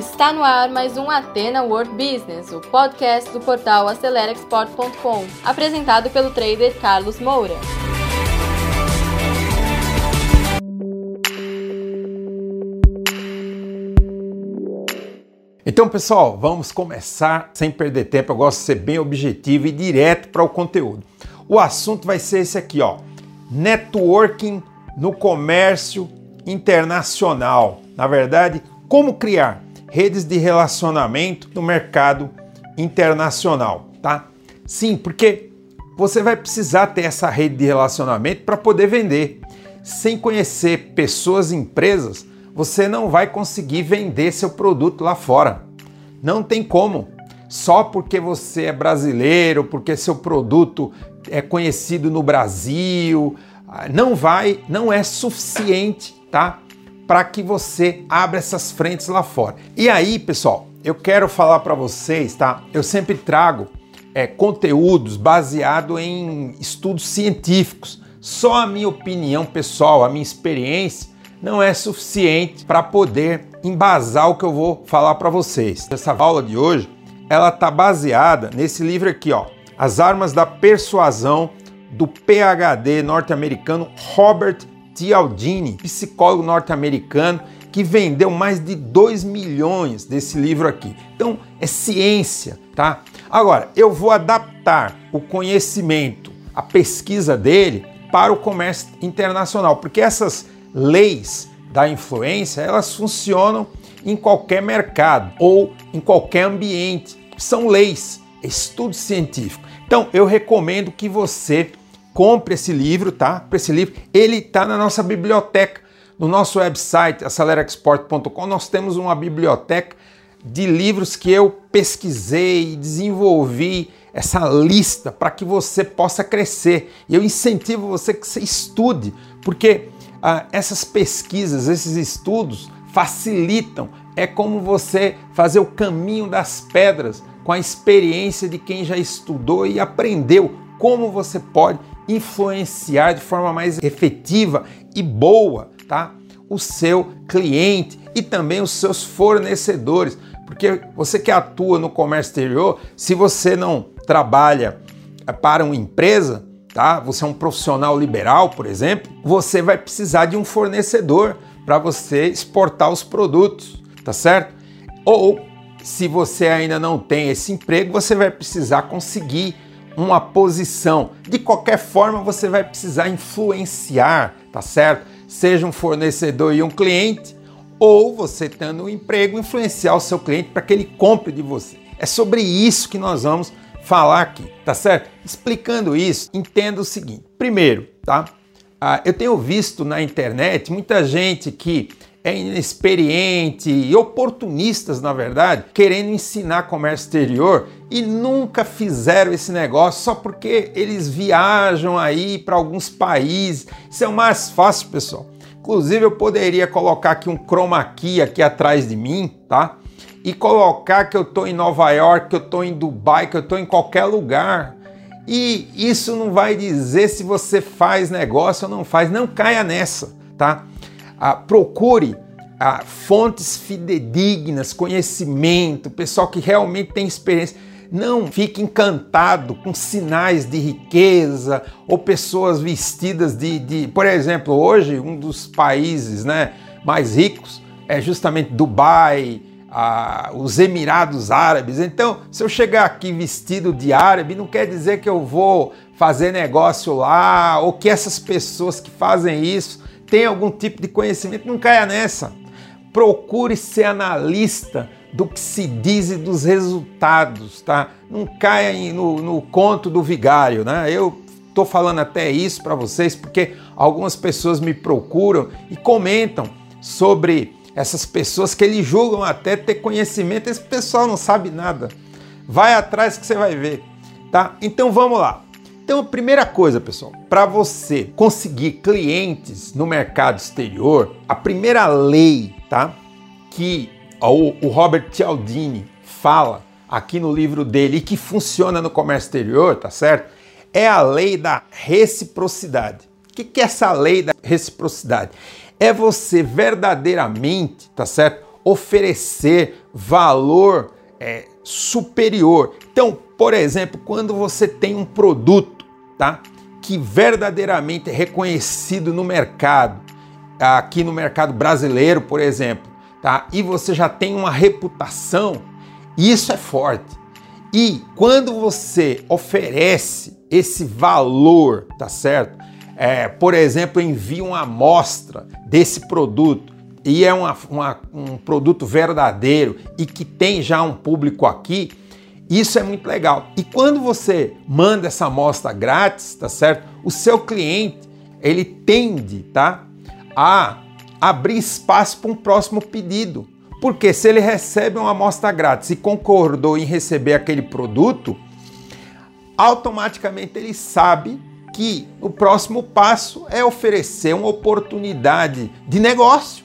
Está no ar mais um Atena World Business, o podcast do portal AceleraExport.com, apresentado pelo trader Carlos Moura. Então, pessoal, vamos começar sem perder tempo. Eu gosto de ser bem objetivo e direto para o conteúdo. O assunto vai ser esse aqui, ó: networking no comércio internacional. Na verdade, como criar redes de relacionamento no mercado internacional, tá? Sim, porque você vai precisar ter essa rede de relacionamento para poder vender. Sem conhecer pessoas e empresas, você não vai conseguir vender seu produto lá fora. Não tem como. Só porque você é brasileiro, porque seu produto é conhecido no Brasil, não vai, não é suficiente, tá? Para que você abra essas frentes lá fora. E aí, pessoal, eu quero falar para vocês, tá? Eu sempre trago é, conteúdos baseados em estudos científicos. Só a minha opinião pessoal, a minha experiência, não é suficiente para poder embasar o que eu vou falar para vocês. Essa aula de hoje, ela tá baseada nesse livro aqui, ó, As Armas da Persuasão do PhD norte-americano Robert Cialdini, psicólogo norte-americano que vendeu mais de 2 milhões desse livro aqui. Então, é ciência, tá? Agora, eu vou adaptar o conhecimento, a pesquisa dele para o comércio internacional, porque essas leis da influência, elas funcionam em qualquer mercado ou em qualquer ambiente. São leis, estudo científico. Então, eu recomendo que você compre esse livro, tá? Esse livro, ele está na nossa biblioteca, no nosso website acelerexport.com. Nós temos uma biblioteca de livros que eu pesquisei, desenvolvi essa lista para que você possa crescer. E eu incentivo você que você estude, porque ah, essas pesquisas, esses estudos facilitam. É como você fazer o caminho das pedras com a experiência de quem já estudou e aprendeu como você pode influenciar de forma mais efetiva e boa, tá? O seu cliente e também os seus fornecedores, porque você que atua no comércio exterior, se você não trabalha para uma empresa, tá? Você é um profissional liberal, por exemplo, você vai precisar de um fornecedor para você exportar os produtos, tá certo? Ou se você ainda não tem esse emprego, você vai precisar conseguir uma posição. De qualquer forma, você vai precisar influenciar, tá certo? Seja um fornecedor e um cliente, ou você tendo um emprego, influenciar o seu cliente para que ele compre de você. É sobre isso que nós vamos falar aqui, tá certo? Explicando isso, entenda o seguinte. Primeiro, tá? Ah, eu tenho visto na internet muita gente que é inexperiente e oportunistas, na verdade, querendo ensinar comércio exterior e nunca fizeram esse negócio só porque eles viajam aí para alguns países. Isso é o mais fácil, pessoal. Inclusive, eu poderia colocar aqui um chroma key aqui atrás de mim, tá? E colocar que eu estou em Nova York, que eu estou em Dubai, que eu estou em qualquer lugar. E isso não vai dizer se você faz negócio ou não faz. Não caia nessa, tá? Ah, procure ah, fontes fidedignas, conhecimento, pessoal que realmente tem experiência. Não fique encantado com sinais de riqueza ou pessoas vestidas de, de, por exemplo, hoje um dos países né, mais ricos é justamente Dubai, ah, os Emirados Árabes. Então, se eu chegar aqui vestido de árabe, não quer dizer que eu vou fazer negócio lá ou que essas pessoas que fazem isso tem algum tipo de conhecimento, não caia nessa. Procure ser analista do que se diz e dos resultados, tá? Não caia no, no conto do vigário, né? Eu estou falando até isso para vocês porque algumas pessoas me procuram e comentam sobre essas pessoas que eles julgam até ter conhecimento, esse pessoal não sabe nada. Vai atrás que você vai ver, tá? Então vamos lá. Então, a primeira coisa, pessoal, para você conseguir clientes no mercado exterior, a primeira lei, tá? Que o, Robert Cialdini fala aqui no livro dele e que funciona no comércio exterior, tá certo? É a lei da reciprocidade. O que, é essa lei da reciprocidade? É você verdadeiramente, tá certo? oferecer valor é, superior. Então, por exemplo, quando você tem um produto, tá? Que verdadeiramente é reconhecido no mercado, aqui no mercado brasileiro, por exemplo, tá? E você já tem uma reputação, isso é forte. E quando você oferece esse valor, tá certo? É, por exemplo, envia uma amostra desse produto e é uma, uma, um produto verdadeiro e que tem já um público aqui, isso é muito legal. E quando você manda essa amostra grátis, tá certo? O seu cliente, ele tende, tá? A abrir espaço para um próximo pedido. Porque se ele recebe uma amostra grátis e concordou em receber aquele produto, automaticamente ele sabe que o próximo passo é oferecer uma oportunidade de negócio.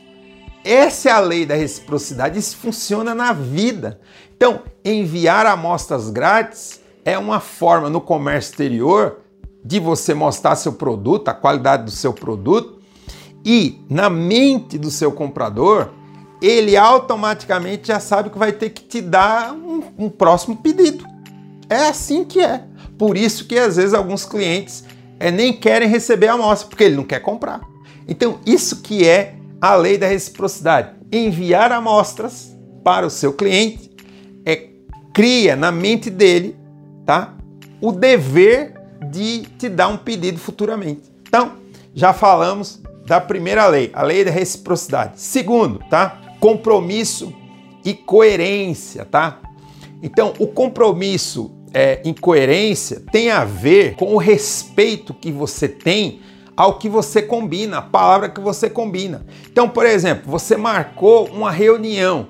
Essa é a lei da reciprocidade, isso funciona na vida. Então, enviar amostras grátis é uma forma no comércio exterior de você mostrar seu produto, a qualidade do seu produto, e na mente do seu comprador, ele automaticamente já sabe que vai ter que te dar um, um próximo pedido. É assim que é. Por isso que às vezes alguns clientes é, nem querem receber a amostra, porque ele não quer comprar. Então, isso que é a lei da reciprocidade. Enviar amostras para o seu cliente cria na mente dele, tá? O dever de te dar um pedido futuramente. Então, já falamos da primeira lei, a lei da reciprocidade. Segundo, tá? compromisso e coerência, tá? Então, o compromisso é, em coerência tem a ver com o respeito que você tem ao que você combina, a palavra que você combina. Então, por exemplo, você marcou uma reunião,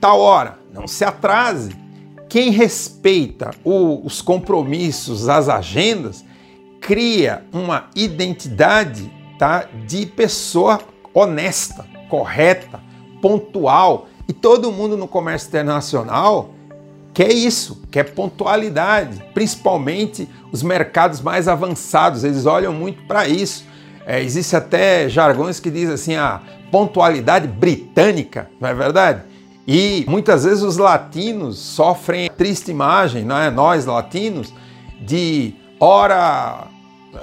tal hora, não se atrase. Quem respeita o, os compromissos, as agendas, cria uma identidade tá, de pessoa honesta, correta, pontual. E todo mundo no comércio internacional quer isso, quer pontualidade, principalmente os mercados mais avançados, eles olham muito para isso. É, existe até jargões que dizem assim a pontualidade britânica, não é verdade? E muitas vezes os latinos sofrem triste imagem, não é? Nós latinos, de hora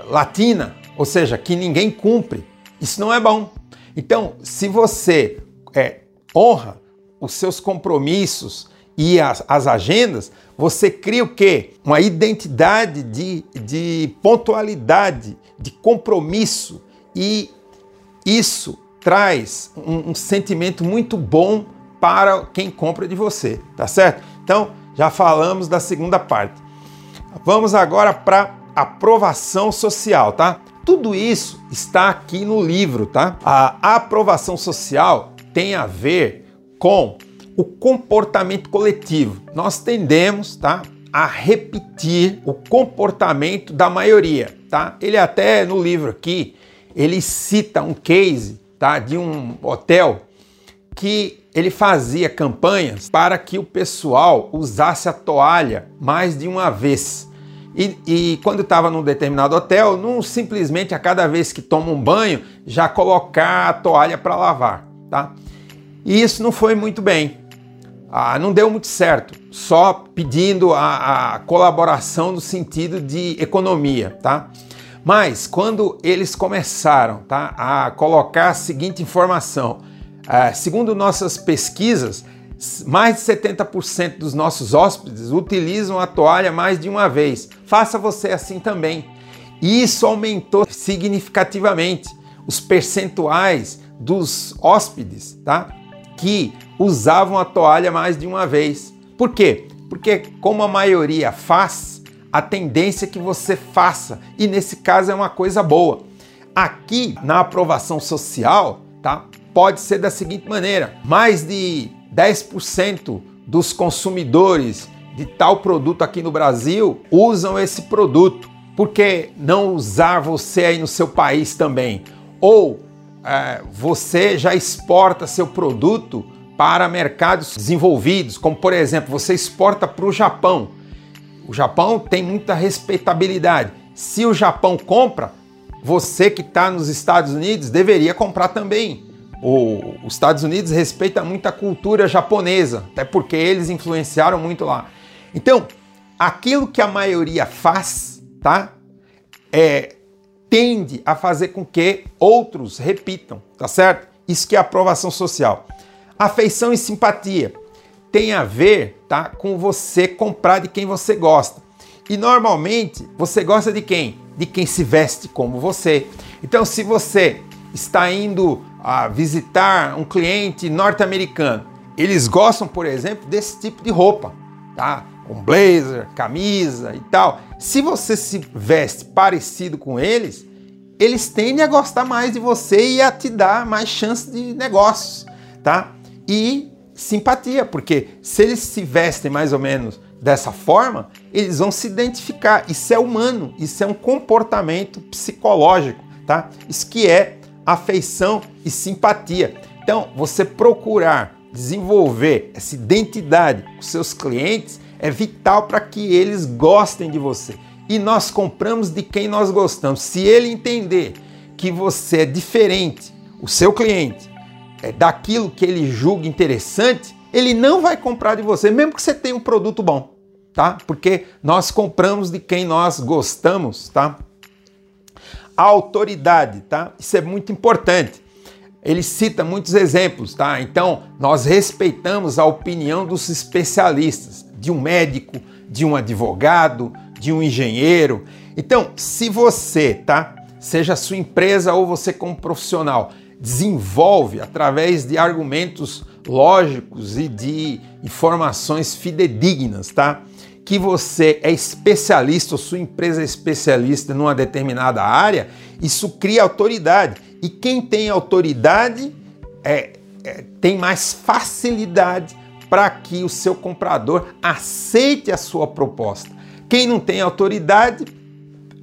latina, ou seja, que ninguém cumpre. Isso não é bom. Então, se você é, honra os seus compromissos e as, as agendas, você cria o quê? Uma identidade de, de pontualidade, de compromisso e isso traz um, um sentimento muito bom para quem compra de você, tá certo? Então, já falamos da segunda parte. Vamos agora para aprovação social, tá? Tudo isso está aqui no livro, tá? A aprovação social tem a ver com o comportamento coletivo. Nós tendemos, tá, a repetir o comportamento da maioria, tá? Ele até no livro aqui, ele cita um case, tá, de um hotel que ele fazia campanhas para que o pessoal usasse a toalha mais de uma vez. E, e quando estava num determinado hotel, não simplesmente a cada vez que toma um banho já colocar a toalha para lavar, tá? E isso não foi muito bem. Ah, não deu muito certo, só pedindo a, a colaboração no sentido de economia, tá? Mas quando eles começaram tá, a colocar a seguinte informação, ah, segundo nossas pesquisas, mais de 70% dos nossos hóspedes utilizam a toalha mais de uma vez. Faça você assim também. E isso aumentou significativamente os percentuais dos hóspedes, tá? que usavam a toalha mais de uma vez. Por quê? Porque, como a maioria faz, a tendência é que você faça, e nesse caso é uma coisa boa. Aqui na aprovação social, tá? Pode ser da seguinte maneira: mais de 10% dos consumidores de tal produto aqui no Brasil usam esse produto. Por que não usar você aí no seu país também? Ou é, você já exporta seu produto para mercados desenvolvidos, como por exemplo, você exporta para o Japão. O Japão tem muita respeitabilidade. Se o Japão compra, você que está nos Estados Unidos deveria comprar também. O, os Estados Unidos respeita muito a cultura japonesa, até porque eles influenciaram muito lá. Então, aquilo que a maioria faz, tá? É, tende a fazer com que outros repitam, tá certo? Isso que é aprovação social. Afeição e simpatia tem a ver, tá, com você comprar de quem você gosta. E normalmente você gosta de quem? De quem se veste como você. Então, se você está indo a visitar um cliente norte-americano, eles gostam, por exemplo, desse tipo de roupa, tá? Com blazer, camisa e tal. Se você se veste parecido com eles, eles tendem a gostar mais de você e a te dar mais chance de negócios, tá? E simpatia, porque se eles se vestem mais ou menos dessa forma, eles vão se identificar. Isso é humano, isso é um comportamento psicológico, tá? Isso que é afeição e simpatia. Então, você procurar desenvolver essa identidade com seus clientes é vital para que eles gostem de você. E nós compramos de quem nós gostamos. Se ele entender que você é diferente, o seu cliente, é daquilo que ele julga interessante, ele não vai comprar de você, mesmo que você tenha um produto bom, tá? Porque nós compramos de quem nós gostamos, tá? Autoridade, tá? Isso é muito importante. Ele cita muitos exemplos, tá? Então, nós respeitamos a opinião dos especialistas, de um médico, de um advogado, de um engenheiro. Então, se você, tá? Seja sua empresa ou você como profissional, desenvolve através de argumentos lógicos e de informações fidedignas, tá? Que você é especialista ou sua empresa é especialista numa determinada área, isso cria autoridade. E quem tem autoridade é, é, tem mais facilidade para que o seu comprador aceite a sua proposta. Quem não tem autoridade,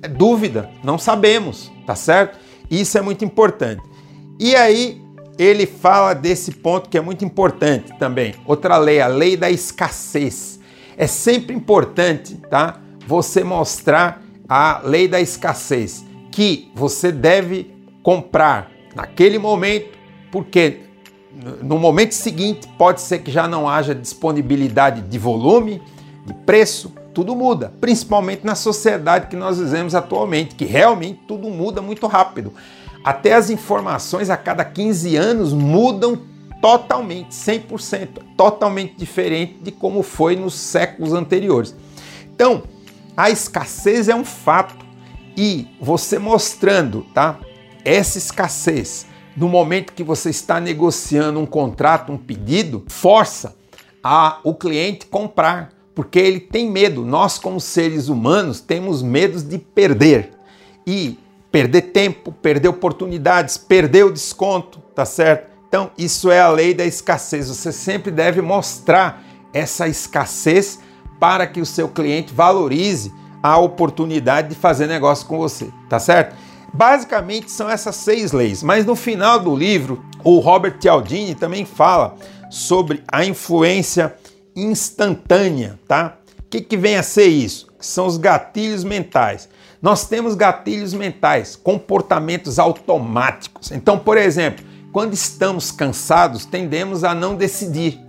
é dúvida, não sabemos, tá certo? Isso é muito importante. E aí ele fala desse ponto que é muito importante também. Outra lei, a lei da escassez. É sempre importante, tá? Você mostrar a lei da escassez, que você deve comprar naquele momento, porque no momento seguinte pode ser que já não haja disponibilidade de volume, de preço, tudo muda, principalmente na sociedade que nós vivemos atualmente, que realmente tudo muda muito rápido. Até as informações a cada 15 anos mudam totalmente, 100%, totalmente diferente de como foi nos séculos anteriores. Então, a escassez é um fato e você mostrando, tá? Essa escassez no momento que você está negociando um contrato, um pedido, força a o cliente comprar, porque ele tem medo. Nós como seres humanos temos medos de perder. E perder tempo, perder oportunidades, perder o desconto, tá certo? Então, isso é a lei da escassez. Você sempre deve mostrar essa escassez para que o seu cliente valorize a oportunidade de fazer negócio com você, tá certo? Basicamente são essas seis leis, mas no final do livro, o Robert Cialdini também fala sobre a influência instantânea, tá? O que, que vem a ser isso? São os gatilhos mentais. Nós temos gatilhos mentais, comportamentos automáticos. Então, por exemplo, quando estamos cansados, tendemos a não decidir.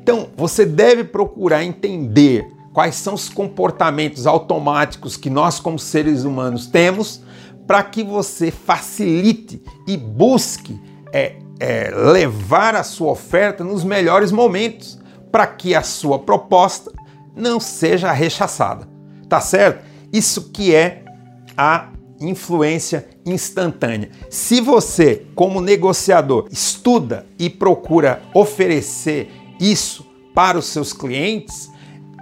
Então, você deve procurar entender quais são os comportamentos automáticos que nós, como seres humanos, temos para que você facilite e busque é, é, levar a sua oferta nos melhores momentos, para que a sua proposta não seja rechaçada. Tá certo? Isso que é a influência instantânea. Se você, como negociador, estuda e procura oferecer isso para os seus clientes,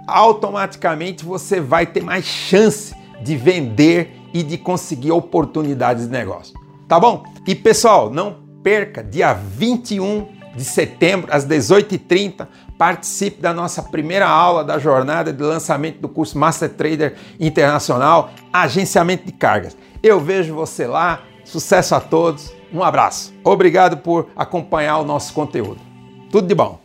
automaticamente você vai ter mais chance de vender e de conseguir oportunidades de negócio. Tá bom? E pessoal, não perca dia 21 de setembro às 18h30 participe da nossa primeira aula da jornada de lançamento do curso Master Trader Internacional, agenciamento de cargas. Eu vejo você lá. Sucesso a todos. Um abraço. Obrigado por acompanhar o nosso conteúdo. Tudo de bom.